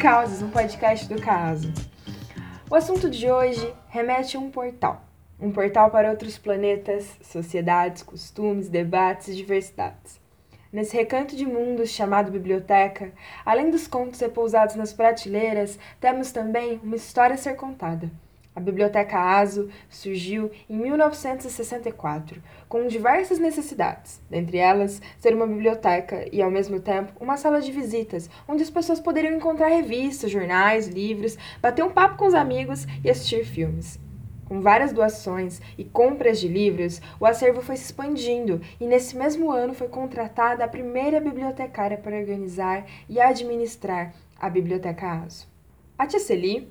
Causas, um podcast do caso. O assunto de hoje remete a um portal. Um portal para outros planetas, sociedades, costumes, debates e diversidades. Nesse recanto de mundos chamado biblioteca, além dos contos repousados nas prateleiras, temos também uma história a ser contada a Biblioteca ASO surgiu em 1964, com diversas necessidades, dentre elas ser uma biblioteca e, ao mesmo tempo, uma sala de visitas, onde as pessoas poderiam encontrar revistas, jornais, livros, bater um papo com os amigos e assistir filmes. Com várias doações e compras de livros, o acervo foi se expandindo e, nesse mesmo ano, foi contratada a primeira bibliotecária para organizar e administrar a Biblioteca ASO. A Tia Celi,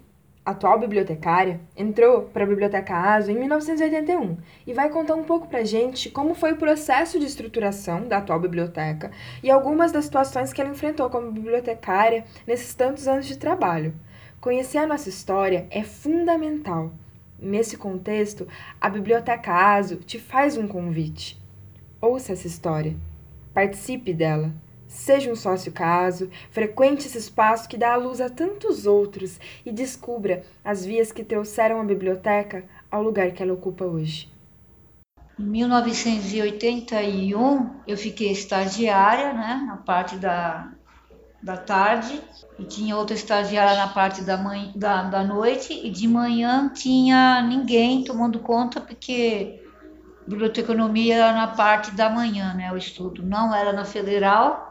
atual bibliotecária, entrou para a Biblioteca ASO em 1981 e vai contar um pouco para a gente como foi o processo de estruturação da atual biblioteca e algumas das situações que ela enfrentou como bibliotecária nesses tantos anos de trabalho. Conhecer a nossa história é fundamental. Nesse contexto, a Biblioteca ASO te faz um convite. Ouça essa história. Participe dela. Seja um sócio caso, frequente esse espaço que dá a luz a tantos outros e descubra as vias que trouxeram a biblioteca ao lugar que ela ocupa hoje. Em 1981, eu fiquei estagiária, né, na parte da, da tarde, e tinha outra estagiária na parte da, manhã, da, da noite, e de manhã tinha ninguém tomando conta, porque biblioteconomia era na parte da manhã, né, o estudo. Não era na federal,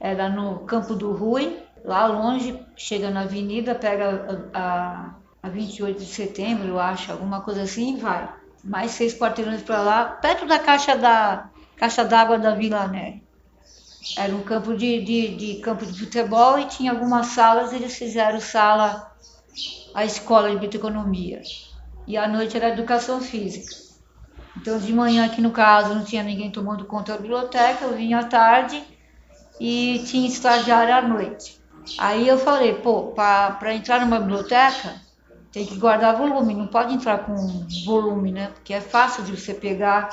era no Campo do Rui, lá longe, chega na avenida, pega a, a, a 28 de setembro, eu acho, alguma coisa assim, e vai. Mais seis quarteirões para lá, perto da caixa da caixa d'água da Vila Né. Era um campo de, de, de, campo de futebol e tinha algumas salas, eles fizeram sala, a escola de bioeconomia. E à noite era educação física. Então de manhã aqui no caso não tinha ninguém tomando conta da biblioteca, eu vinha à tarde e tinha estagiário à noite. Aí eu falei, pô, para entrar numa biblioteca tem que guardar volume, não pode entrar com volume, né? Porque é fácil de você pegar,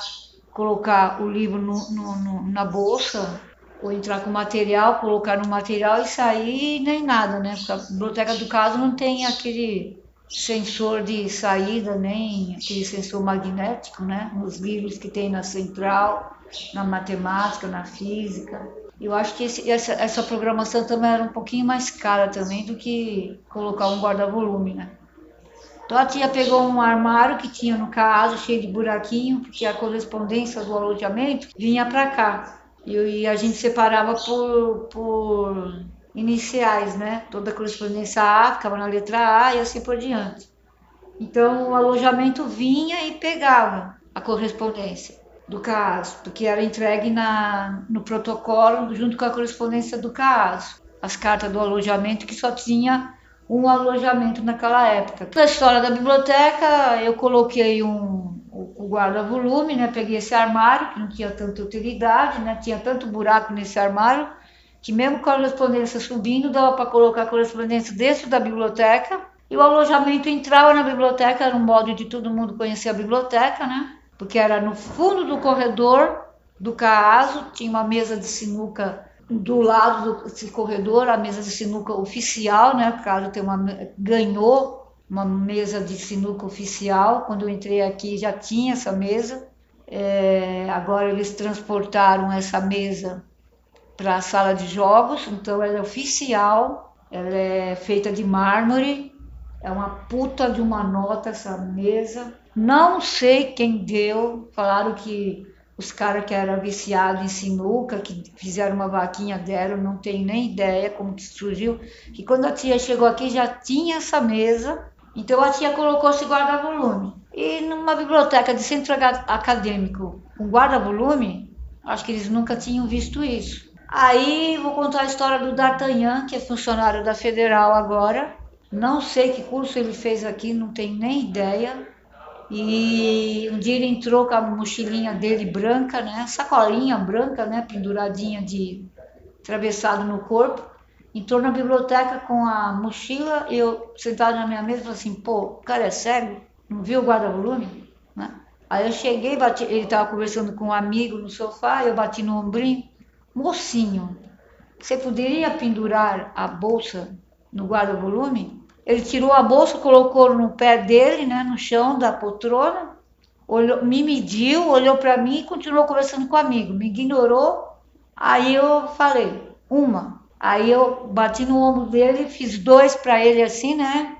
colocar o livro no, no, no, na bolsa, ou entrar com material, colocar no material e sair nem nada, né? Porque a biblioteca do caso não tem aquele sensor de saída, nem aquele sensor magnético, né? Nos livros que tem na central, na matemática, na física. Eu acho que esse, essa, essa programação também era um pouquinho mais cara também do que colocar um guarda-volume, né? Então a tia pegou um armário que tinha no caso, cheio de buraquinho, porque a correspondência do alojamento vinha para cá. E, e, a gente separava por, por iniciais, né? Toda a correspondência A ficava na letra A e assim por diante. Então o alojamento vinha e pegava a correspondência do CAAS, porque era entregue na, no protocolo junto com a correspondência do CAAS, as cartas do alojamento que só tinha um alojamento naquela época. Na história da biblioteca, eu coloquei um, o guarda-volume, né? peguei esse armário, que não tinha tanta utilidade, né? tinha tanto buraco nesse armário, que mesmo com a correspondência subindo, dava para colocar a correspondência dentro da biblioteca, e o alojamento entrava na biblioteca, era um modo de todo mundo conhecer a biblioteca, né? Porque era no fundo do corredor do CAASO, tinha uma mesa de sinuca do lado desse corredor, a mesa de sinuca oficial, né? O caso tem uma ganhou uma mesa de sinuca oficial. Quando eu entrei aqui já tinha essa mesa. É, agora eles transportaram essa mesa para a sala de jogos, então ela é oficial, ela é feita de mármore, é uma puta de uma nota essa mesa. Não sei quem deu, falaram que os caras que eram viciados em sinuca, que fizeram uma vaquinha deram, não tenho nem ideia como que surgiu. Que quando a tia chegou aqui já tinha essa mesa, então a tia colocou esse guarda-volume. E numa biblioteca de centro acadêmico com guarda-volume, acho que eles nunca tinham visto isso. Aí vou contar a história do D'Artagnan, que é funcionário da Federal agora. Não sei que curso ele fez aqui, não tenho nem ideia. E um dia ele entrou com a mochilinha dele branca, né? Sacolinha branca, né? Penduradinha de atravessado no corpo. Entrou na biblioteca com a mochila, eu sentado na minha mesa falei assim, pô, o cara é cego? Não viu o guarda-volume? Né? Aí eu cheguei, bati, ele estava conversando com um amigo no sofá, eu bati no ombrinho, mocinho, você poderia pendurar a bolsa no guarda-volume? Ele tirou a bolsa, colocou no pé dele, né, no chão da poltrona, olhou, me mediu, olhou para mim e continuou conversando com o amigo. Me ignorou. Aí eu falei, uma. Aí eu bati no ombro dele, fiz dois para ele assim, né?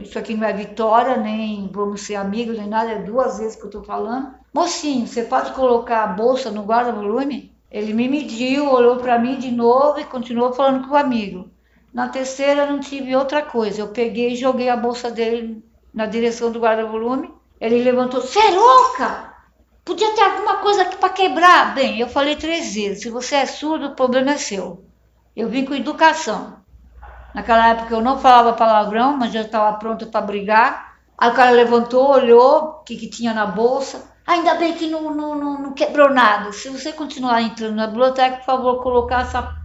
Isso aqui não é vitória, nem vamos ser amigos, nem nada, é duas vezes que eu tô falando. Mocinho, você pode colocar a bolsa no guarda-volume? Ele me mediu, olhou para mim de novo e continuou falando com o amigo. Na terceira não tive outra coisa. Eu peguei e joguei a bolsa dele na direção do guarda-volume. Ele levantou, você é louca? Podia ter alguma coisa aqui para quebrar. Bem, eu falei três vezes. Se você é surdo, o problema é seu. Eu vim com educação. Naquela época eu não falava palavrão, mas já estava pronta para brigar. Aí o cara levantou, olhou o que, que tinha na bolsa. Ainda bem que não, não, não, não quebrou nada. Se você continuar entrando na biblioteca, por favor, colocar essa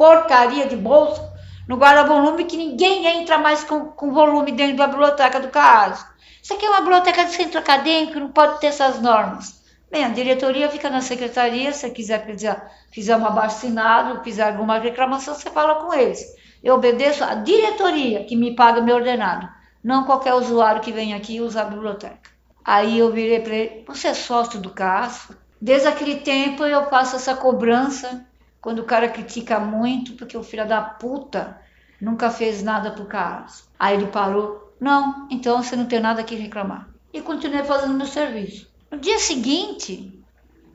porcaria de bolsa no guarda-volume que ninguém entra mais com, com volume dentro da biblioteca do caso. Isso aqui é uma biblioteca de centro acadêmico, não pode ter essas normas. Bem, a diretoria fica na secretaria, se quiser fizer, fizer um abaixo-assinado, fizer alguma reclamação, você fala com eles. Eu obedeço à diretoria que me paga meu ordenado, não qualquer usuário que vem aqui usar a biblioteca. Aí eu virei para ele, você é sócio do CASF? Desde aquele tempo eu faço essa cobrança quando o cara critica muito, porque o filho da puta nunca fez nada pro CASF. Aí ele parou, não, então você não tem nada que reclamar. E continuei fazendo meu serviço. No dia seguinte,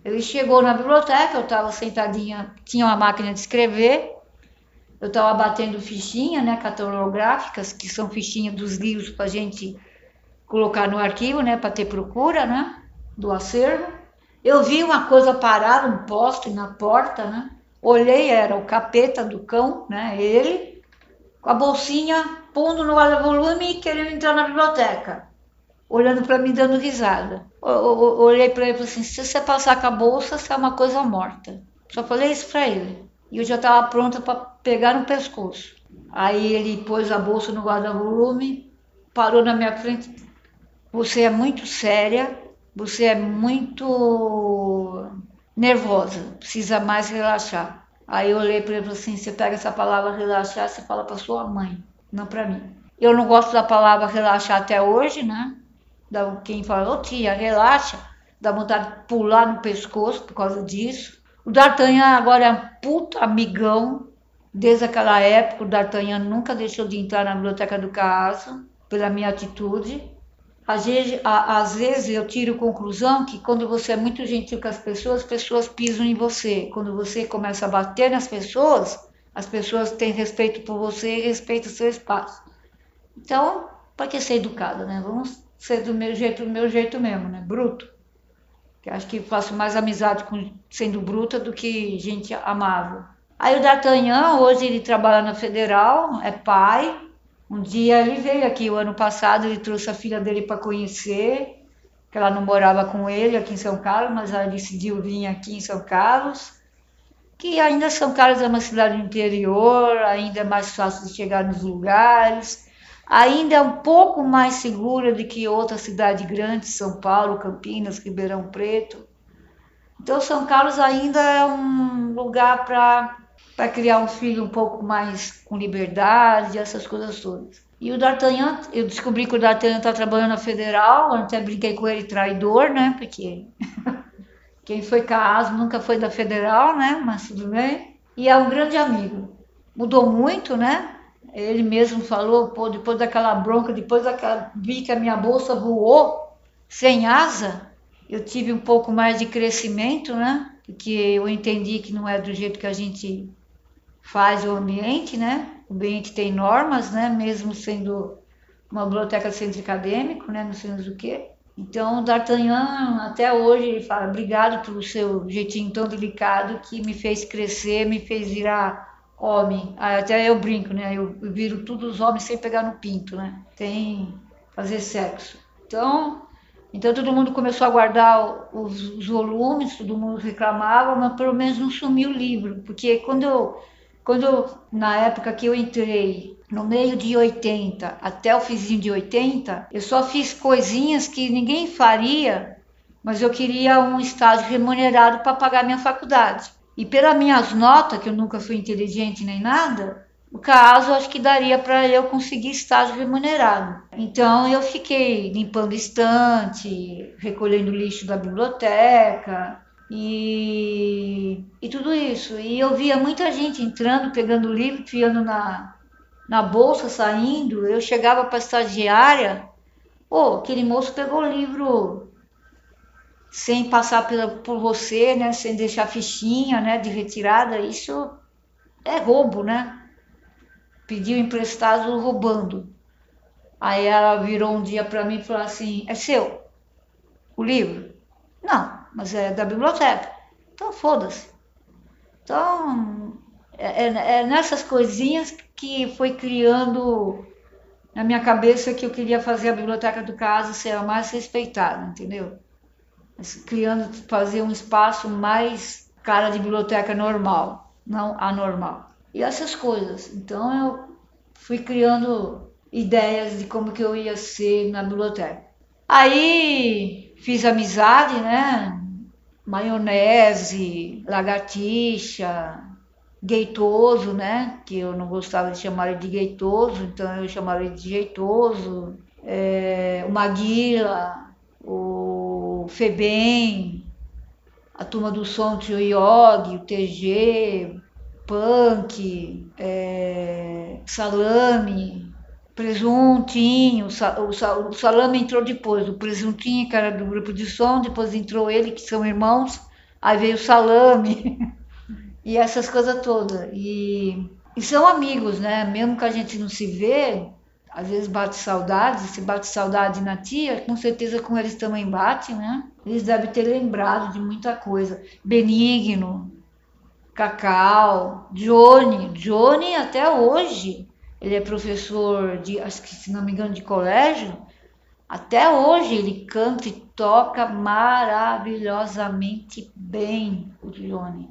ele chegou na biblioteca, eu estava sentadinha, tinha uma máquina de escrever, eu estava batendo fichinha, né, catalográficas, que são fichinhas dos livros para gente colocar no arquivo, né, para ter procura, né, do acervo. Eu vi uma coisa parada, um poste na porta, né, olhei, era o capeta do cão, né, ele, com a bolsinha, pondo no volume e querendo entrar na biblioteca, olhando para mim, dando risada. Olhei para ele e falei assim, se você passar com a bolsa, você é uma coisa morta. Só falei isso para ele. E eu já estava pronta para pegar no pescoço. Aí ele pôs a bolsa no guarda-volume, parou na minha frente você é muito séria, você é muito nervosa, precisa mais relaxar. Aí eu olhei para ele assim: você pega essa palavra relaxar, você fala para sua mãe, não para mim. Eu não gosto da palavra relaxar até hoje, né? Da, quem fala, ô oh, tia, relaxa, dá vontade de pular no pescoço por causa disso. O D'Artagnan agora é um puta amigão. Desde aquela época, o D'Artagnan nunca deixou de entrar na biblioteca do caso, pela minha atitude. Às vezes, às vezes eu tiro conclusão que quando você é muito gentil com as pessoas, as pessoas pisam em você. Quando você começa a bater nas pessoas, as pessoas têm respeito por você e respeitam o seu espaço. Então, para que ser educada, né? Vamos ser do meu jeito, do meu jeito mesmo, né? Bruto. Que acho que faço mais amizade com sendo bruta do que gente amável. Aí o D'Artagnan, hoje ele trabalha na Federal, é pai, um dia ele veio aqui, o ano passado, ele trouxe a filha dele para conhecer, que ela não morava com ele aqui em São Carlos, mas ela decidiu vir aqui em São Carlos. Que ainda São Carlos é uma cidade interior, ainda é mais fácil de chegar nos lugares, ainda é um pouco mais segura do que outra cidade grande, São Paulo, Campinas, Ribeirão Preto. Então São Carlos ainda é um lugar para para criar um filho um pouco mais com liberdade, essas coisas todas. E o D'Artagnan, eu descobri que o D'Artagnan está trabalhando na Federal, até brinquei com ele traidor, né? Porque quem foi casado nunca foi da Federal, né? Mas tudo bem. E é um grande amigo. Mudou muito, né? Ele mesmo falou, pô, depois daquela bronca, depois daquela vi que a minha bolsa voou sem asa, eu tive um pouco mais de crescimento, né? Porque eu entendi que não é do jeito que a gente faz o ambiente, né? O ambiente tem normas, né? Mesmo sendo uma biblioteca de centro acadêmico, né? Não sei o quê. Então, o D'Artagnan, até hoje, ele fala, obrigado pelo seu jeitinho tão delicado que me fez crescer, me fez virar homem. Até eu brinco, né? Eu viro todos os homens sem pegar no pinto, né? Tem fazer sexo. Então, então todo mundo começou a guardar os, os volumes, todo mundo reclamava, mas pelo menos não sumiu o livro, porque quando eu quando, na época que eu entrei, no meio de 80 até o finzinho de 80, eu só fiz coisinhas que ninguém faria, mas eu queria um estágio remunerado para pagar minha faculdade. E pelas minhas notas, que eu nunca fui inteligente nem nada, o caso acho que daria para eu conseguir estágio remunerado. Então eu fiquei limpando estante, recolhendo lixo da biblioteca e, e tudo isso. E eu via muita gente entrando, pegando livro, enfiando na, na bolsa, saindo. Eu chegava para a estagiária, pô, aquele moço pegou o livro sem passar pela, por você, né, sem deixar fichinha, né, de retirada, isso é roubo, né? Pediu emprestado roubando. Aí ela virou um dia para mim e falou assim: "É seu o livro?" "Não, mas é da biblioteca." Então foda-se. Então é, é, é nessas coisinhas que foi criando na minha cabeça que eu queria fazer a biblioteca do caso ser a mais respeitada, entendeu? criando, fazer um espaço mais cara de biblioteca normal, não anormal. E essas coisas. Então eu fui criando ideias de como que eu ia ser na biblioteca. Aí fiz amizade, né? Maionese, lagartixa, gaitoso, né? Que eu não gostava de chamar ele de gaitoso, então eu chamava ele de jeitoso. É, o Maguila, o o FEBEM, a turma do som Trio Yogi, o TG, Punk, é, Salame, Presuntinho, o, Salame entrou depois, o Presuntinho, que era do grupo de som, depois entrou ele, que são irmãos, aí veio o Salame, e essas coisas todas. E, e são amigos, né? Mesmo que a gente não se vê, às vezes bate saudade, se bate saudade na tia, com certeza com eles também bate, né? Eles devem ter lembrado de muita coisa. Benigno, Cacau, Johnny, Johnny até hoje, ele é professor de, acho que se não me engano, de colégio. Até hoje ele canta e toca maravilhosamente bem, o Johnny.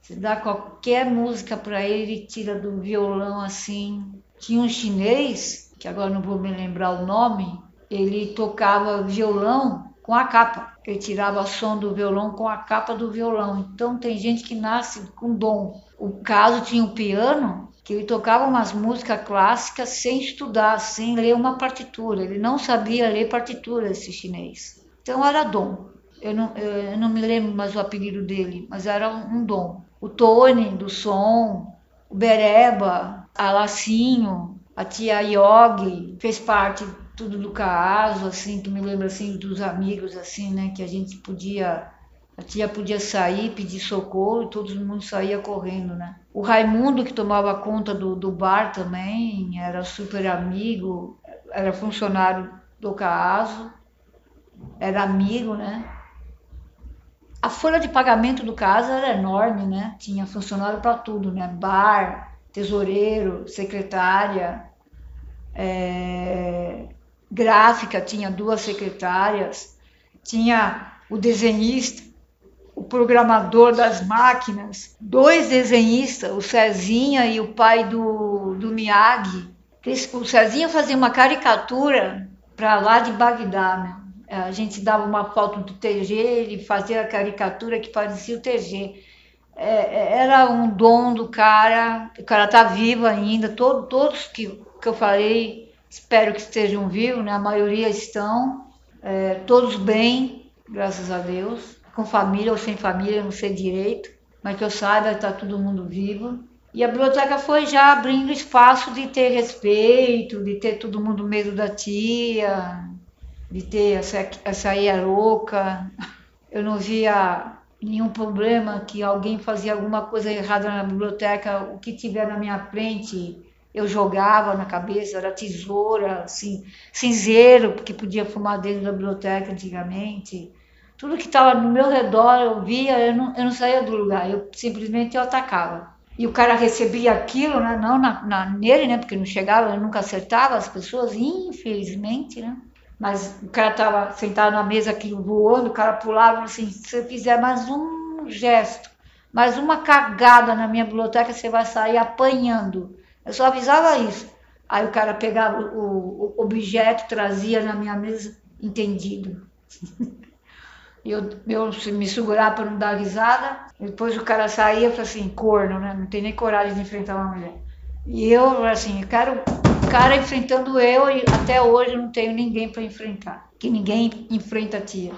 Você dá qualquer música para ele, ele tira do violão assim, tinha um chinês, que agora não vou me lembrar o nome, ele tocava violão com a capa. Ele tirava som do violão com a capa do violão. Então tem gente que nasce com dom. O caso tinha um piano que ele tocava umas músicas clássicas sem estudar, sem ler uma partitura. Ele não sabia ler partitura, esse chinês. Então era dom. Eu não, eu não me lembro mais o apelido dele, mas era um dom. O Tony, do som, o Bereba, a Lacinho, a tia Yogi, fez parte tudo do caso, assim, que me lembra assim dos amigos, assim, né, que a gente podia, a tia podia sair, pedir socorro e todo mundo saía correndo, né. O Raimundo, que tomava conta do, do bar também, era super amigo, era funcionário do caso, era amigo, né. A folha de pagamento do caso era enorme, né, tinha funcionário para tudo, né, bar, tesoureiro, secretária, é, gráfica, tinha duas secretárias, tinha o desenhista, o programador das máquinas, dois desenhistas, o Cezinha e o pai do, do Miyagi. O Cezinha fazia uma caricatura para lá de Bagdá, né? A gente dava uma foto do TG, ele fazia a caricatura que parecia o TG. É, é, era um dom do cara, o cara tá vivo ainda, todo, todos que, que eu falei, espero que estejam vivos, né? a maioria estão, é, todos bem, graças a Deus, com família ou sem família, não sei direito, mas que eu saiba, está todo mundo vivo. E a biblioteca foi já abrindo espaço de ter respeito, de ter todo mundo medo da tia, de ter essa, aí louca. Eu não via nenhum problema que alguém fazia alguma coisa errada na biblioteca, o que tiver na minha frente eu jogava na cabeça, era tesoura, assim, cinzeiro, porque podia fumar dentro da biblioteca antigamente. Tudo que estava no meu redor eu via, eu não, eu não saía do lugar, eu simplesmente eu atacava. E o cara recebia aquilo, né? não na, na, nele, né? porque não chegava, eu nunca acertava as pessoas, infelizmente, né? Mas o cara estava sentado na mesa aqui voando, o cara pulava assim, se eu fizer mais um gesto, mais uma cagada na minha biblioteca, você vai sair apanhando. Eu só avisava isso. Aí o cara pegava o, o objeto, trazia na minha mesa, entendido. eu, eu me segurar para não dar risada, Depois o cara saía e falou assim, corno, né? Não tem nem coragem de enfrentar uma mulher. E eu, assim, eu quero o cara enfrentando eu e até hoje eu não tenho ninguém para enfrentar. Que ninguém enfrenta a tia.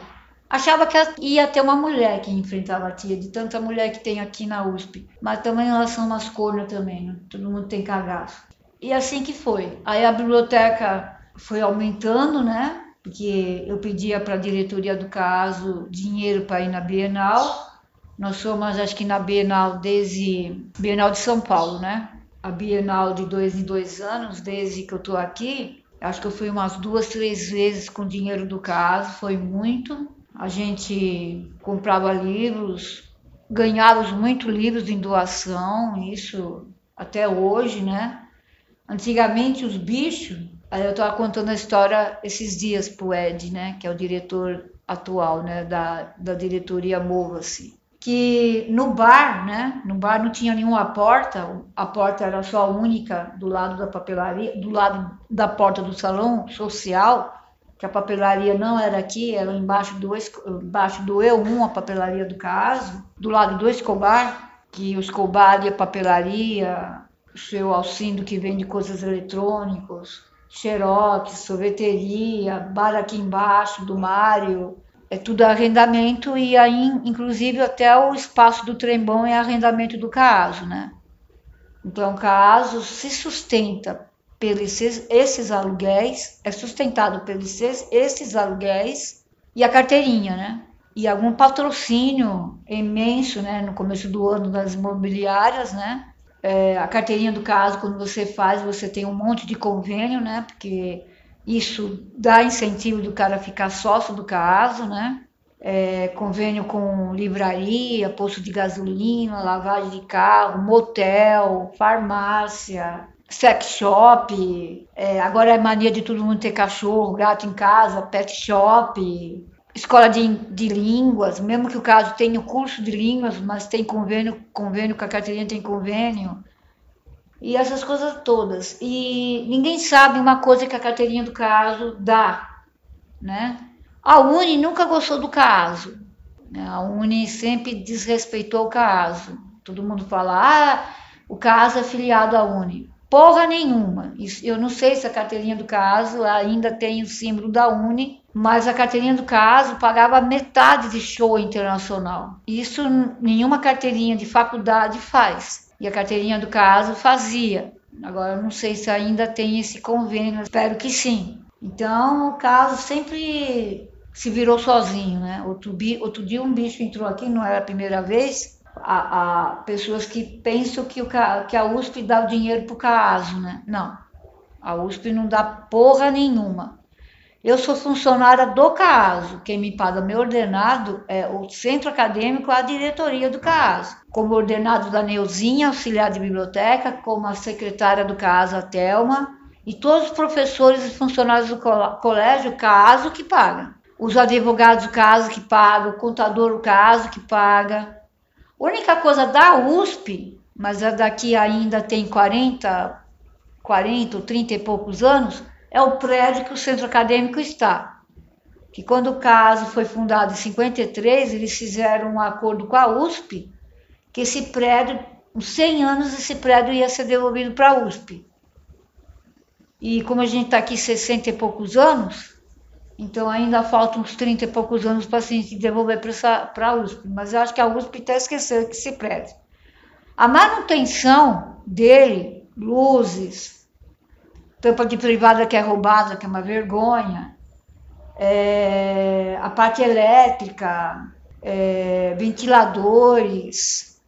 Achava que ia ter uma mulher que enfrentava a tia, de tanta mulher que tem aqui na USP. Mas também elas são umas cornas também, né? Todo mundo tem cagaço. E assim que foi. Aí a biblioteca foi aumentando, né? Porque eu pedia para a diretoria do caso dinheiro para ir na Bienal. Nós somos, acho que na Bienal desde Bienal de São Paulo, né? A Bienal de dois em dois anos, desde que eu estou aqui. Acho que eu fui umas duas, três vezes com dinheiro do caso, foi muito. A gente comprava livros, ganhávamos muito livros em doação, isso até hoje, né? Antigamente os bichos, aí eu estava contando a história esses dias pro Ed, né, que é o diretor atual, né, da, da diretoria Mova-se, que no bar, né, no bar não tinha nenhuma porta, a porta era só única do lado da papelaria, do lado da porta do salão social, que a papelaria não era aqui, era embaixo do, embaixo do E1, a papelaria do caso, do lado do Escobar, que o Escobar e a papelaria, o seu Alcindo que vende coisas eletrônicos, xerox, sorveteria, bar aqui embaixo do Mário, é tudo arrendamento e aí, inclusive, até o espaço do trembão é arrendamento do caso, né? Então, o caso se sustenta pelos esses aluguéis, é sustentado pelos esses aluguéis e a carteirinha, né? E algum patrocínio imenso, né? No começo do ano das imobiliárias, né? É, a carteirinha do caso, quando você faz, você tem um monte de convênio, né? Porque isso dá incentivo do cara ficar sócio do caso, né? É, convênio com livraria, posto de gasolina, lavagem de carro, motel, farmácia, sex shop, é, agora é mania de todo mundo ter cachorro, gato em casa, pet shop, escola de, de línguas, mesmo que o caso tenha o curso de línguas, mas tem convênio, convênio com a carteirinha tem convênio. E essas coisas todas. E ninguém sabe uma coisa que a carteirinha do caso dá, né? A Uni nunca gostou do caso. A Uni sempre desrespeitou o caso. Todo mundo fala, ah, o caso é filiado à Uni. Porra nenhuma. Eu não sei se a carteirinha do caso ainda tem o símbolo da Uni, mas a carteirinha do caso pagava metade de show internacional. Isso nenhuma carteirinha de faculdade faz. E a carteirinha do caso fazia. Agora eu não sei se ainda tem esse convênio, espero que sim. Então o caso sempre se virou sozinho, né? Outro, outro dia um bicho entrou aqui, não era a primeira vez, a, a pessoas que pensam que, o, que a USP dá o dinheiro para o CASO, né? Não, a USP não dá porra nenhuma. Eu sou funcionária do CASO, quem me paga meu ordenado é o centro acadêmico, a diretoria do CASO. Como ordenado da Neuzinha, auxiliar de biblioteca, como a secretária do CASO, a Thelma, e todos os professores e funcionários do colégio, CASO, que pagam. Os advogados do CASO que pagam, o contador do CASO que paga, a única coisa da USP, mas a daqui ainda tem 40, 40 ou 30 e poucos anos, é o prédio que o centro acadêmico está. Que quando o caso foi fundado em 53, eles fizeram um acordo com a USP, que esse prédio, uns 100 anos, esse prédio ia ser devolvido para a USP. E como a gente está aqui 60 e poucos anos, então ainda faltam uns 30 e poucos anos para a gente devolver para a USP. Mas eu acho que a USP está esquecendo que prédio. A manutenção dele, luzes, tampa de privada que é roubada, que é uma vergonha, é, a parte elétrica, é, ventiladores,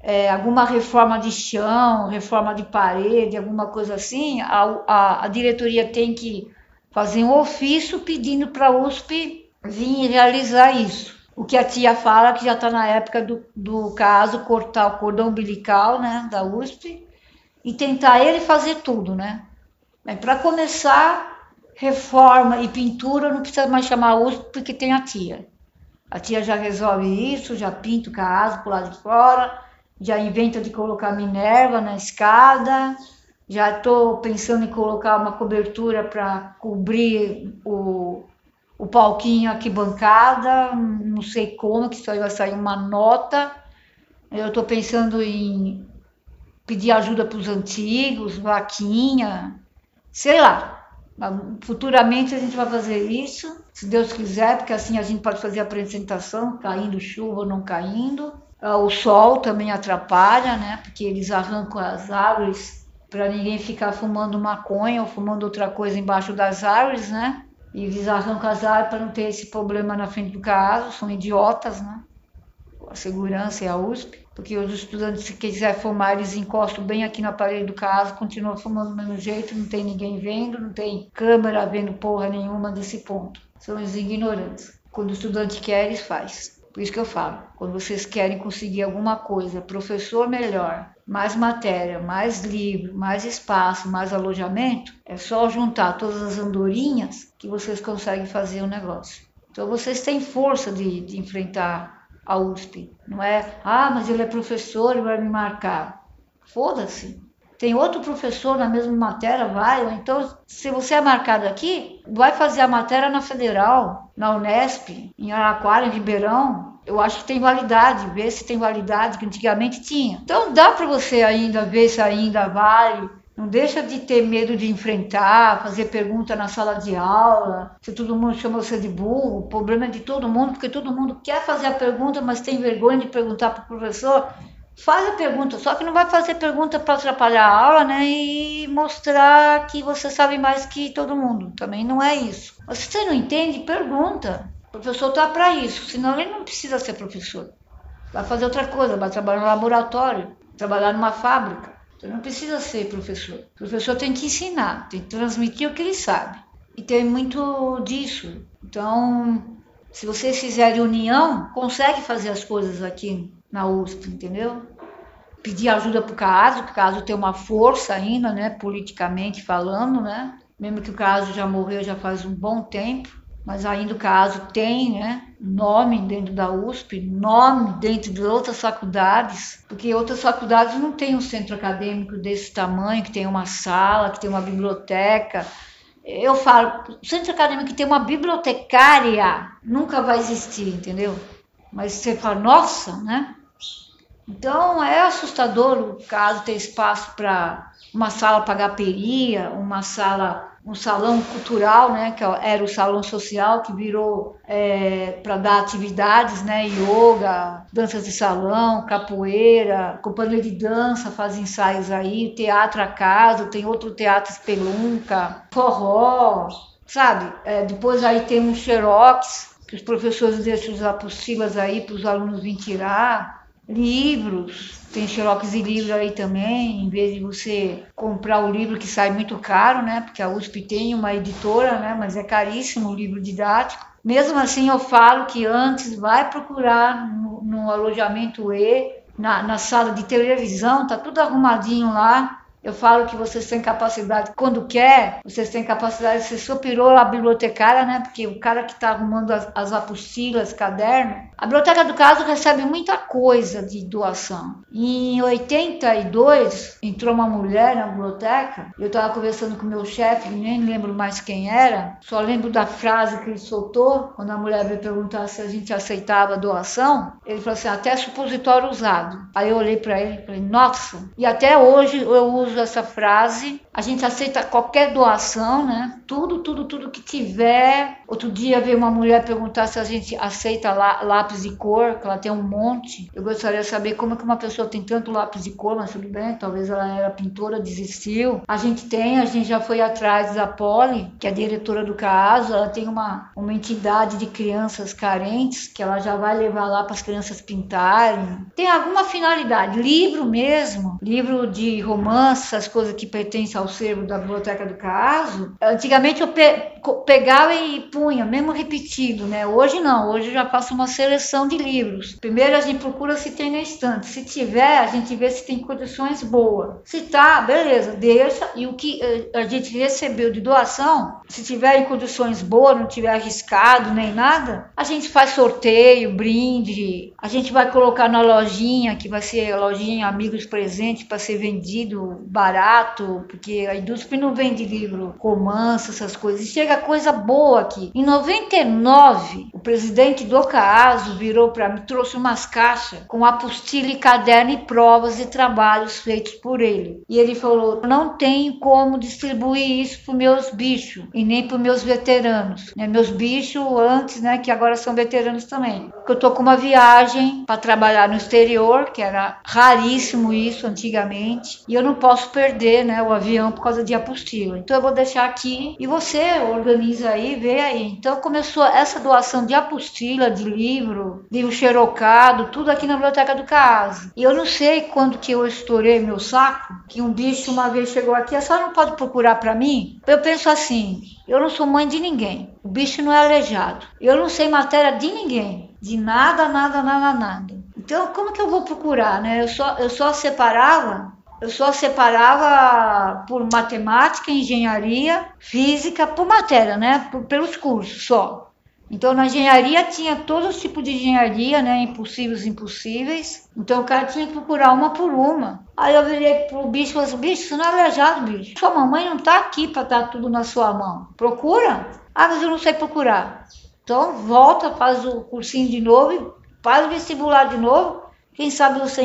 é, alguma reforma de chão, reforma de parede, alguma coisa assim, a, a, a diretoria tem que fazer um ofício pedindo para a USP vir realizar isso. O que a tia fala que já está na época do, do caso cortar o cordão umbilical né, da USP e tentar ele fazer tudo, né? Para começar, reforma e pintura não precisa mais chamar a USP porque tem a tia. A tia já resolve isso, já pinta o caso por lado de fora, já inventa de colocar Minerva na escada, já estou pensando em colocar uma cobertura para cobrir o, o palquinho aqui bancada, não sei como, que só vai sair uma nota. Eu estou pensando em pedir ajuda para os antigos, vaquinha, sei lá. Futuramente a gente vai fazer isso, se Deus quiser, porque assim a gente pode fazer a apresentação, caindo chuva ou não caindo. Ah, o sol também atrapalha, né? Porque eles arrancam as árvores para ninguém ficar fumando maconha ou fumando outra coisa embaixo das árvores, né? E eles arrancam as árvores para não ter esse problema na frente do caso, são idiotas, né? A segurança e a USP porque os estudantes, se quiser fumar, eles encostam bem aqui na parede do caso, continuam fumando do mesmo jeito, não tem ninguém vendo, não tem câmera vendo porra nenhuma desse ponto. São os ignorantes. Quando o estudante quer, eles faz. Por isso que eu falo, quando vocês querem conseguir alguma coisa, professor melhor, mais matéria, mais livro, mais espaço, mais alojamento, é só juntar todas as andorinhas que vocês conseguem fazer o negócio. Então vocês têm força de, de enfrentar a USP. Não é, ah, mas ele é professor e vai me marcar. Foda-se. Tem outro professor na mesma matéria, vai. Então, se você é marcado aqui, vai fazer a matéria na Federal, na Unesp, em Araquara, em Ribeirão. Eu acho que tem validade, ver se tem validade, que antigamente tinha. Então dá para você ainda ver se ainda vale não deixa de ter medo de enfrentar, fazer pergunta na sala de aula, se todo mundo chama você de burro. O problema é de todo mundo, porque todo mundo quer fazer a pergunta, mas tem vergonha de perguntar para o professor. Faz a pergunta, só que não vai fazer pergunta para atrapalhar a aula, né? E mostrar que você sabe mais que todo mundo. Também não é isso. Mas se você não entende, pergunta. O professor está para isso, senão ele não precisa ser professor. Vai fazer outra coisa, vai trabalhar no laboratório, trabalhar numa fábrica. Você não precisa ser professor. O professor tem que ensinar, tem que transmitir o que ele sabe. E tem muito disso. Então, se vocês fizerem união, consegue fazer as coisas aqui na USP, entendeu? Pedir ajuda para o caso, que o caso tem uma força ainda, né, politicamente falando, né? Mesmo que o caso já morreu já faz um bom tempo mas ainda o caso tem né, nome dentro da USP, nome dentro de outras faculdades, porque outras faculdades não têm um centro acadêmico desse tamanho, que tem uma sala, que tem uma biblioteca. Eu falo, centro acadêmico que tem uma bibliotecária nunca vai existir, entendeu? Mas você fala, nossa, né? Então é assustador o caso ter espaço para uma sala para gaperia, uma sala um salão cultural, né, que era o salão social, que virou é, para dar atividades, né, yoga, danças de salão, capoeira, companhia de dança faz ensaios aí, teatro a casa, tem outro teatro espelunca, forró, sabe? É, depois aí tem um xerox, que os professores deixam as apostilas aí para os alunos virem tirar, livros, tem xerox e livro aí também, em vez de você comprar o livro que sai muito caro, né? Porque a USP tem uma editora, né? Mas é caríssimo o livro didático. Mesmo assim, eu falo que antes vai procurar no, no alojamento E, na, na sala de televisão, tá tudo arrumadinho lá eu falo que vocês têm capacidade, quando quer, vocês têm capacidade de ser superior à bibliotecária, né? Porque o cara que está arrumando as, as apostilas, caderno. A biblioteca do caso recebe muita coisa de doação. Em 82, entrou uma mulher na biblioteca. Eu estava conversando com meu chefe, nem lembro mais quem era, só lembro da frase que ele soltou quando a mulher veio perguntar se a gente aceitava a doação. Ele falou assim: até supositório usado. Aí eu olhei para ele e falei: nossa. E até hoje eu uso uso essa frase. A gente aceita qualquer doação, né? Tudo, tudo, tudo que tiver. Outro dia veio uma mulher perguntar se a gente aceita lápis de cor, que ela tem um monte. Eu gostaria de saber como é que uma pessoa tem tanto lápis de cor, mas tudo bem, talvez ela era pintora, desistiu. A gente tem, a gente já foi atrás da Polly, que é a diretora do caso, ela tem uma, uma entidade de crianças carentes que ela já vai levar lá para as crianças pintarem. Tem alguma finalidade, livro mesmo, livro de romance essas coisas que pertencem ao servo da biblioteca do caso, antigamente eu pe pegava e punha, mesmo repetido, né? Hoje não, hoje eu já faço uma seleção de livros. Primeiro a gente procura se tem na estante. Se tiver, a gente vê se tem condições boas. Se tá, beleza, deixa. E o que eh, a gente recebeu de doação, se tiver em condições boas, não tiver arriscado nem nada, a gente faz sorteio, brinde. A gente vai colocar na lojinha, que vai ser a lojinha Amigos Presentes, para ser vendido barato, porque a indústria não vende livro romance, essas coisas. E chega coisa boa aqui. Em 99, o presidente do CAASO virou para mim, trouxe umas caixas com apostila e caderno e provas e trabalhos feitos por ele. E ele falou: não tenho como distribuir isso para meus bichos e nem para meus veteranos. Né? Meus bichos antes, né, que agora são veteranos também. Porque eu tô com uma viagem para trabalhar no exterior, que era raríssimo isso antigamente, e eu não posso perder, né, o avião por causa de apostila. Então eu vou deixar aqui e você organiza aí, vê aí. Então começou essa doação de apostila, de livro, livro xerocado, tudo aqui na biblioteca do CAAS. E eu não sei quando que eu estourei meu saco, que um bicho uma vez chegou aqui, a senhora não pode procurar para mim? Eu penso assim, eu não sou mãe de ninguém. O bicho não é aleijado. Eu não sei matéria de ninguém. De nada, nada, nada, nada. Então, como que eu vou procurar, né? Eu só, eu só separava eu só separava por matemática, engenharia, física, por matéria, né? Por, pelos cursos só. Então, na engenharia tinha todos os tipos de engenharia, né? Impossíveis, impossíveis. Então, o cara tinha que procurar uma por uma. Aí eu virei pro bicho e falei assim, bicho, você não é aleijado, bicho. Sua mamãe não tá aqui para dar tudo na sua mão. Procura. Ah, mas eu não sei procurar. Então, volta, faz o cursinho de novo, faz o vestibular de novo. Quem sabe você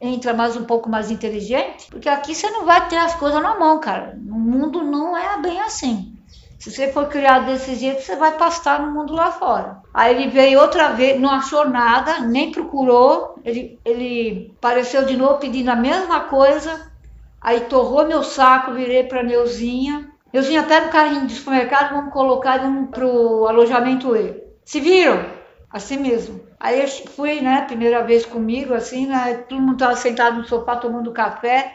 entra mais um pouco mais inteligente, porque aqui você não vai ter as coisas na mão, cara. O mundo não é bem assim. Se você for criado desse jeito, você vai pastar no mundo lá fora. Aí ele veio outra vez, não achou nada, nem procurou. Ele, ele apareceu de novo pedindo a mesma coisa. Aí torrou meu saco, virei para Neuzinha. Neuzinha, pega o carrinho do supermercado, vamos colocar ele pro alojamento E. Se viram? Assim mesmo. Aí eu fui, né, primeira vez comigo, assim, né, todo mundo estava sentado no sofá tomando café,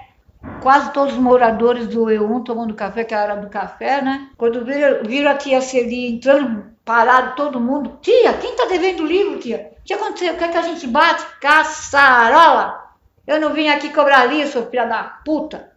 quase todos os moradores do E1 tomando café, que era do café, né? Quando viram, viram a tia Celi entrando, parado todo mundo, tia, quem tá devendo livro, tia? O que aconteceu? O que, é que a gente bate? Caçarola! Eu não vim aqui cobrar livro, seu filho da puta.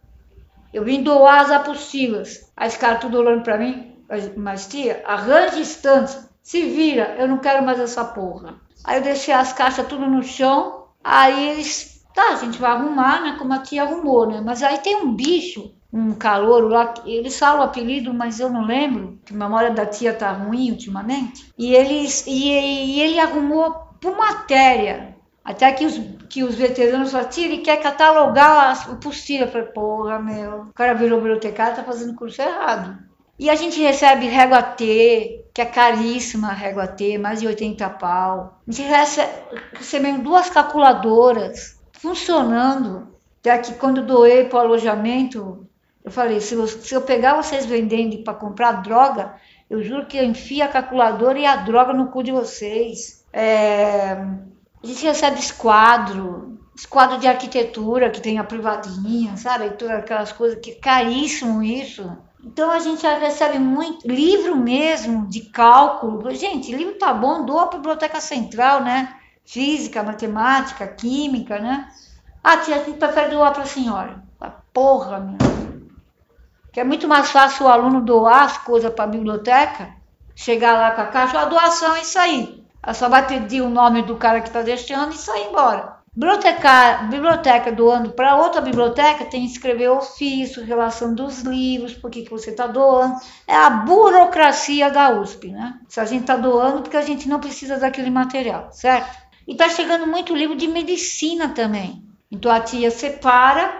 Eu vim doar as apostilas. Aí os caras tudo olhando pra mim, mas tia, arranje instantes, se vira, eu não quero mais essa porra. Aí eu deixei as caixas tudo no chão. Aí eles, tá, a gente vai arrumar, né? Como a tia arrumou, né? Mas aí tem um bicho, um calouro lá, eles falam o apelido, mas eu não lembro, que a memória da tia tá ruim ultimamente. E eles e, e ele arrumou por matéria. Até que os, que os veteranos falaram, tia, ele quer catalogar o apostila. Eu falei, porra, meu, o cara virou bibliotecário, tá fazendo curso errado. E a gente recebe régua T, que é caríssima a régua T, mais de 80 pau. A gente recebe, recebendo duas calculadoras funcionando. Já que quando doei para o alojamento, eu falei, se eu, se eu pegar vocês vendendo para comprar droga, eu juro que eu enfio a calculadora e a droga no cu de vocês. É, a gente recebe esquadro, esquadro de arquitetura que tem a privadinha, sabe? Todas aquelas coisas que é caríssimo isso. Então a gente já recebe muito livro mesmo de cálculo. Gente, livro tá bom, doa para a Biblioteca Central, né? Física, matemática, química, né? Ah, tia, a gente prefere doar para a senhora. Porra, meu. Que é muito mais fácil o aluno doar as coisas para a biblioteca, chegar lá com a caixa, a doação é isso aí. Ela só vai pedir o nome do cara que está deixando e sair embora. Biblioteca, biblioteca doando para outra biblioteca tem que escrever ofício, relação dos livros, por que, você está doando. É a burocracia da USP, né? Se a gente está doando, porque a gente não precisa daquele material, certo? E está chegando muito livro de medicina também. Então a tia separa,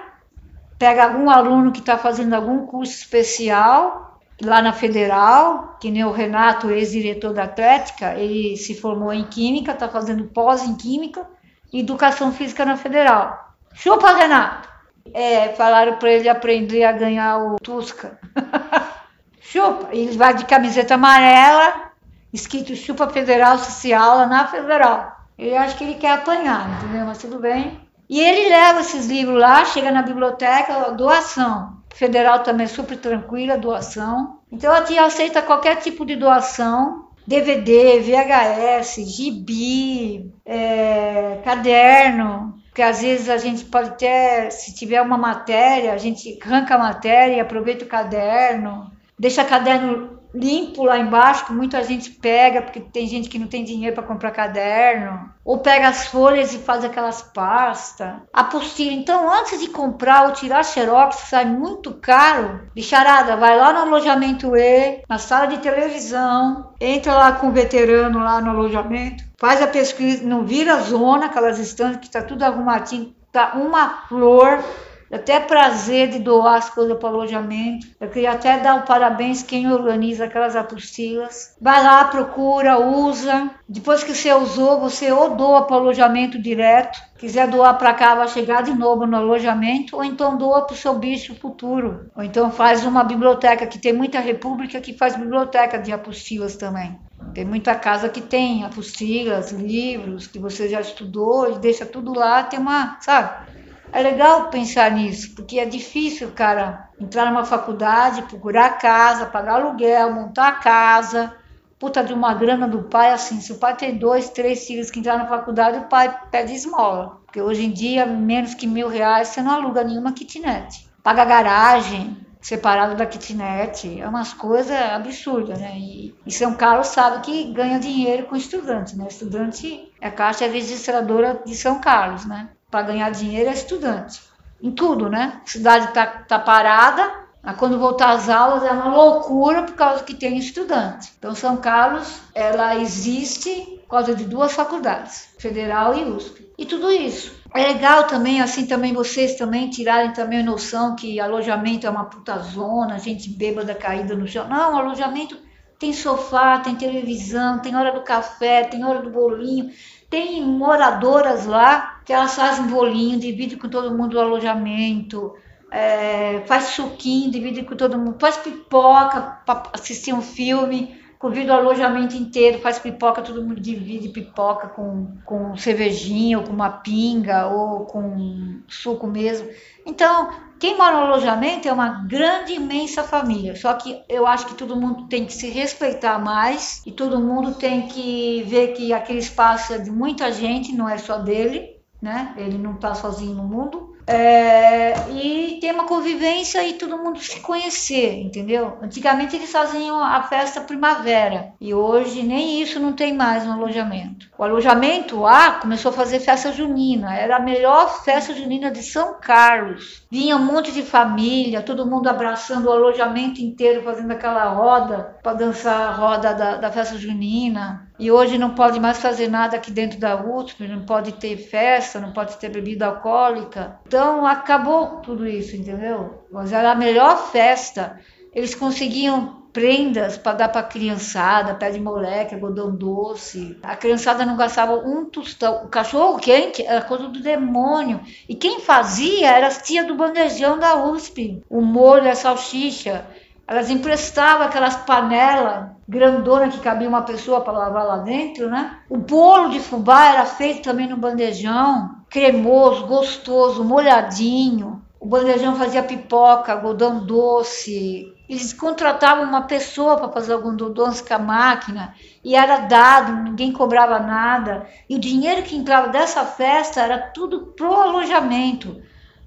pega algum aluno que está fazendo algum curso especial lá na Federal, que nem o Renato, ex-diretor da Atlética, ele se formou em Química, está fazendo pós em Química Educação Física na Federal. Chupa, Renato! É, falaram para ele aprender a ganhar o Tusca. chupa! Ele vai de camiseta amarela, escrito Chupa Federal Social lá na Federal. Ele acha que ele quer apanhar, entendeu? Mas tudo bem. E ele leva esses livros lá, chega na biblioteca, doação. Federal também é super tranquila, doação. Então a tia aceita qualquer tipo de doação DVD, VHS, gibi, é, caderno, porque às vezes a gente pode ter, se tiver uma matéria, a gente arranca a matéria aproveita o caderno, deixa caderno limpo lá embaixo, que muita gente pega, porque tem gente que não tem dinheiro para comprar caderno. Ou pega as folhas e faz aquelas pastas. Apostila. Então, antes de comprar ou tirar xerox, sai muito caro. Bicharada, vai lá no alojamento E, na sala de televisão, entra lá com o veterano lá no alojamento, faz a pesquisa, não vira zona, aquelas estantes que tá tudo arrumadinho, tá uma flor até prazer de doar as coisas para o alojamento. Eu queria até dar o parabéns quem organiza aquelas apostilas. Vai lá, procura, usa. Depois que você usou, você ou doa para o alojamento direto. Quiser doar para cá, vai chegar de novo no alojamento, ou então doa para o seu bicho futuro. Ou então faz uma biblioteca, que tem muita república que faz biblioteca de apostilas também. Tem muita casa que tem apostilas, livros que você já estudou e deixa tudo lá, tem uma, sabe? É legal pensar nisso, porque é difícil cara entrar numa faculdade, procurar casa, pagar aluguel, montar a casa, puta de uma grana do pai, assim, se o pai tem dois, três filhos que entrar na faculdade, o pai pede esmola. Porque hoje em dia, menos que mil reais, você não aluga nenhuma kitnet. Paga garagem, separado da kitnet, é umas coisas absurdas, né? E, e São Carlos sabe que ganha dinheiro com estudante, né? Estudante é a caixa registradora de São Carlos, né? Para ganhar dinheiro é estudante. Em tudo, né? A cidade está tá parada, mas quando voltar às aulas é uma loucura por causa que tem estudante. Então, São Carlos, ela existe por causa de duas faculdades, Federal e USP. E tudo isso. É legal também, assim, também vocês também tirarem também a noção que alojamento é uma puta zona, gente bêbada caída no chão. Não, alojamento tem sofá, tem televisão, tem hora do café, tem hora do bolinho, tem moradoras lá que elas fazem bolinho, dividem com todo mundo o alojamento, é, faz suquinho, divide com todo mundo, faz pipoca para assistir um filme, convida o alojamento inteiro, faz pipoca, todo mundo divide pipoca com, com cervejinha, ou com uma pinga, ou com suco mesmo. Então, quem mora no alojamento é uma grande, imensa família. Só que eu acho que todo mundo tem que se respeitar mais e todo mundo tem que ver que aquele espaço é de muita gente, não é só dele, né? Ele não está sozinho no mundo. É, e ter uma convivência e todo mundo se conhecer, entendeu? Antigamente eles faziam a festa primavera e hoje nem isso não tem mais no alojamento. O alojamento A começou a fazer festa junina, era a melhor festa junina de São Carlos. Vinha um monte de família, todo mundo abraçando o alojamento inteiro, fazendo aquela roda para dançar a roda da, da festa junina. E hoje não pode mais fazer nada aqui dentro da USP, não pode ter festa, não pode ter bebida alcoólica. Então acabou tudo isso, entendeu? Mas era a melhor festa. Eles conseguiam prendas para dar para a criançada, pé de moleque, algodão doce. A criançada não gastava um tostão. O cachorro quente era coisa do demônio. E quem fazia era as tia do bandejão da USP. O molho, a salsicha. Elas emprestavam aquelas panelas grandona que cabia uma pessoa para lavar lá dentro, né? O bolo de fubá era feito também no bandejão, cremoso, gostoso, molhadinho. O bandejão fazia pipoca, algodão doce. Eles contratavam uma pessoa para fazer algodão doce com a máquina e era dado, ninguém cobrava nada. E o dinheiro que entrava dessa festa era tudo pro alojamento.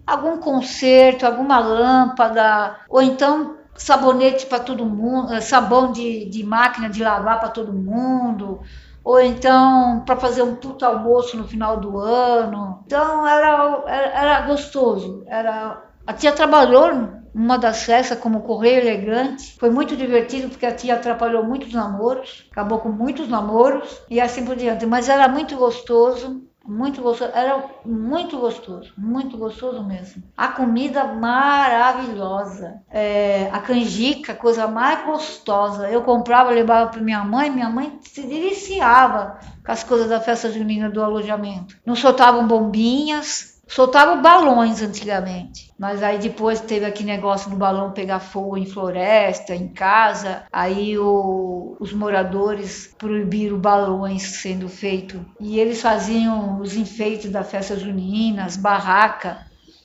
Algum concerto, alguma lâmpada, ou então sabonete para todo mundo, eh, sabão de, de máquina de lavar para todo mundo, ou então para fazer um puto almoço no final do ano. Então era, era, era gostoso. Era, a tia trabalhou numa das festas como correio elegante. Foi muito divertido porque a tia atrapalhou muitos namoros, acabou com muitos namoros e assim por diante. Mas era muito gostoso. Muito gostoso, era muito gostoso, muito gostoso mesmo. A comida maravilhosa, é, a canjica, coisa mais gostosa. Eu comprava, levava para minha mãe, minha mãe se deliciava com as coisas da festa junina do alojamento. Não soltavam bombinhas, soltavam balões antigamente, mas aí depois teve aquele negócio do balão pegar fogo em floresta, em casa, aí o, os moradores proibiram balões sendo feitos e eles faziam os enfeites da festa junina, as barracas.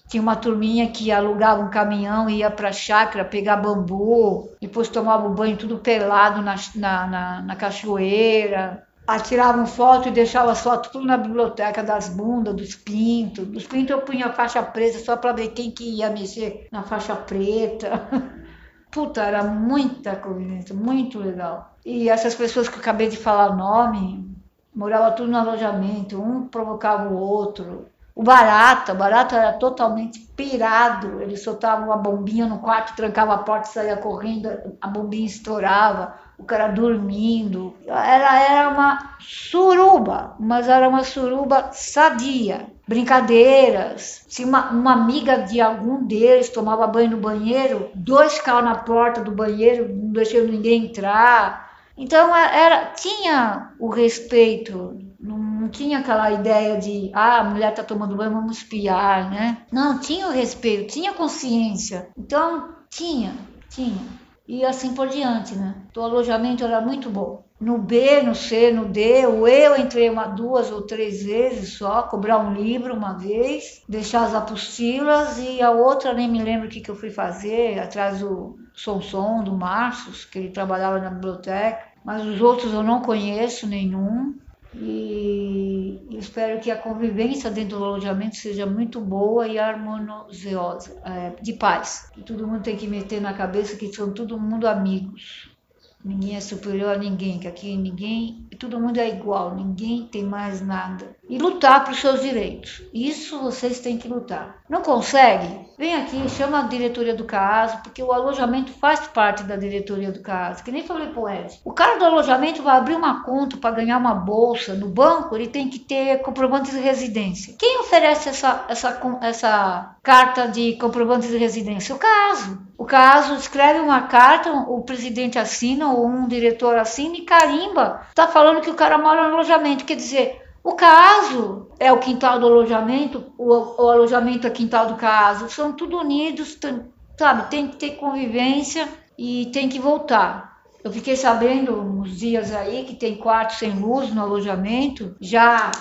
Tinha uma turminha que alugava um caminhão e ia para a chácara pegar bambu, depois tomava o banho tudo pelado na, na, na, na cachoeira atiravam foto e deixavam as fotos tudo na biblioteca das bundas, dos pintos. Dos pintos eu punha faixa preta só para ver quem que ia mexer na faixa preta. Puta, era muita convivência, muito legal. E essas pessoas que eu acabei de falar nome, morava tudo no alojamento, um provocava o outro. O Barata, o Barata era totalmente pirado, ele soltava uma bombinha no quarto, trancava a porta, saía correndo, a bombinha estourava, o cara dormindo. Era, era uma suruba, mas era uma suruba sadia. Brincadeiras. Se uma, uma amiga de algum deles tomava banho no banheiro, dois caras na porta do banheiro, não deixando ninguém entrar. Então era, tinha o respeito não tinha aquela ideia de, ah, a mulher está tomando banho, vamos espiar, né? Não, tinha o respeito, tinha consciência. Então, tinha, tinha. E assim por diante, né? O alojamento era muito bom. No B, no C, no D, o E eu entrei uma, duas ou três vezes só, cobrar um livro uma vez, deixar as apostilas e a outra nem me lembro o que, que eu fui fazer, atrás do Sonson, do Marcos, que ele trabalhava na biblioteca. Mas os outros eu não conheço nenhum e espero que a convivência dentro do alojamento seja muito boa e harmoniosa, é, de paz. Que todo mundo tem que meter na cabeça que são todo mundo amigos. Ninguém é superior a ninguém, que aqui ninguém, todo mundo é igual, ninguém tem mais nada. E lutar para os seus direitos. Isso vocês têm que lutar. Não consegue? Vem aqui, chama a diretoria do caso, porque o alojamento faz parte da diretoria do caso. Que nem falei pro Ed. O cara do alojamento vai abrir uma conta para ganhar uma bolsa no banco, ele tem que ter comprovante de residência. Quem oferece essa, essa, essa carta de comprovante de residência? O caso. O caso escreve uma carta, o presidente assina ou um diretor assina e carimba. Está falando que o cara mora no alojamento. Quer dizer, o caso é o quintal do alojamento, o, o alojamento é quintal do caso. São tudo unidos, sabe? Tem que ter convivência e tem que voltar. Eu fiquei sabendo uns dias aí que tem quarto sem luz no alojamento. Já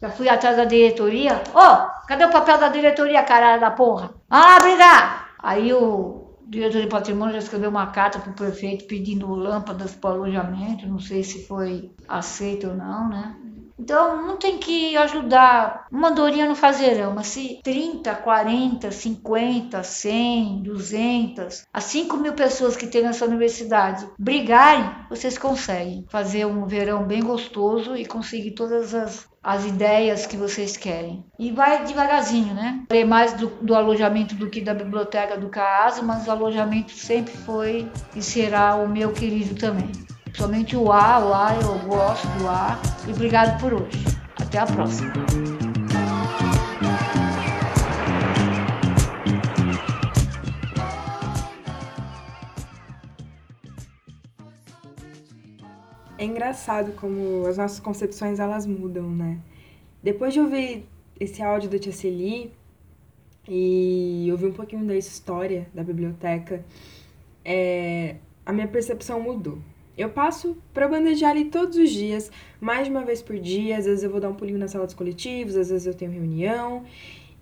já fui atrás da diretoria. Ô, oh, cadê o papel da diretoria, caralho da porra? Ah, brigar! Aí o diretor de patrimônio já escreveu uma carta para o prefeito pedindo lâmpadas para o alojamento, não sei se foi aceito ou não, né? Então, um tem que ajudar. Uma andorinha não fazerão, mas se 30, 40, 50, 100, 200, as 5 mil pessoas que tem nessa universidade brigarem, vocês conseguem fazer um verão bem gostoso e conseguir todas as, as ideias que vocês querem. E vai devagarzinho, né? Falei mais do, do, alojamento do que da biblioteca do CAASO, mas o alojamento sempre foi e será o meu querido também. Somente o A, o A, eu gosto do A. E obrigado por hoje. Até a próxima. É engraçado como as nossas concepções elas mudam, né? Depois de ouvir esse áudio da Tia Celi e ouvir um pouquinho da história da biblioteca, é, a minha percepção mudou. Eu passo para bandejar ali todos os dias, mais de uma vez por dia. Às vezes eu vou dar um pulinho na sala dos coletivos, às vezes eu tenho reunião.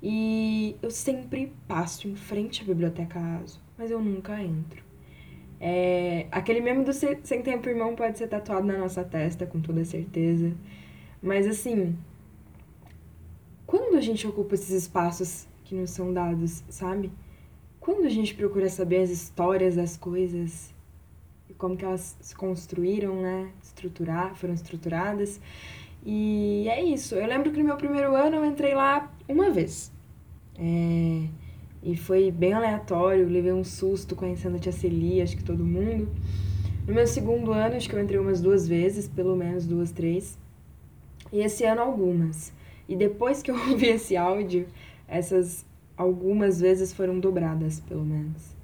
E eu sempre passo em frente à biblioteca ASO, mas eu nunca entro. É, aquele meme do Sem Tempo Irmão pode ser tatuado na nossa testa, com toda certeza. Mas assim, quando a gente ocupa esses espaços que nos são dados, sabe? Quando a gente procura saber as histórias das coisas, como que elas se construíram, né? Estruturar, foram estruturadas. E é isso. Eu lembro que no meu primeiro ano eu entrei lá uma vez. É, e foi bem aleatório, levei um susto conhecendo a tia Celia, acho que todo mundo. No meu segundo ano, acho que eu entrei umas duas vezes, pelo menos duas, três. E esse ano, algumas. E depois que eu ouvi esse áudio, essas algumas vezes foram dobradas, pelo menos.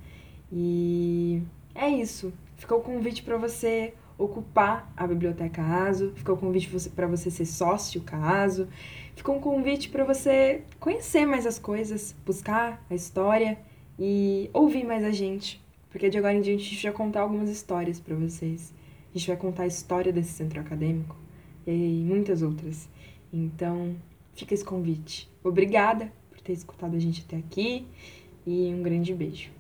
E é isso. Ficou o convite para você ocupar a biblioteca ASO, ficou o convite para você ser sócio caso, ficou um convite para você conhecer mais as coisas, buscar a história e ouvir mais a gente, porque de agora em diante a gente vai contar algumas histórias para vocês. A gente vai contar a história desse centro acadêmico e muitas outras. Então, fica esse convite. Obrigada por ter escutado a gente até aqui e um grande beijo.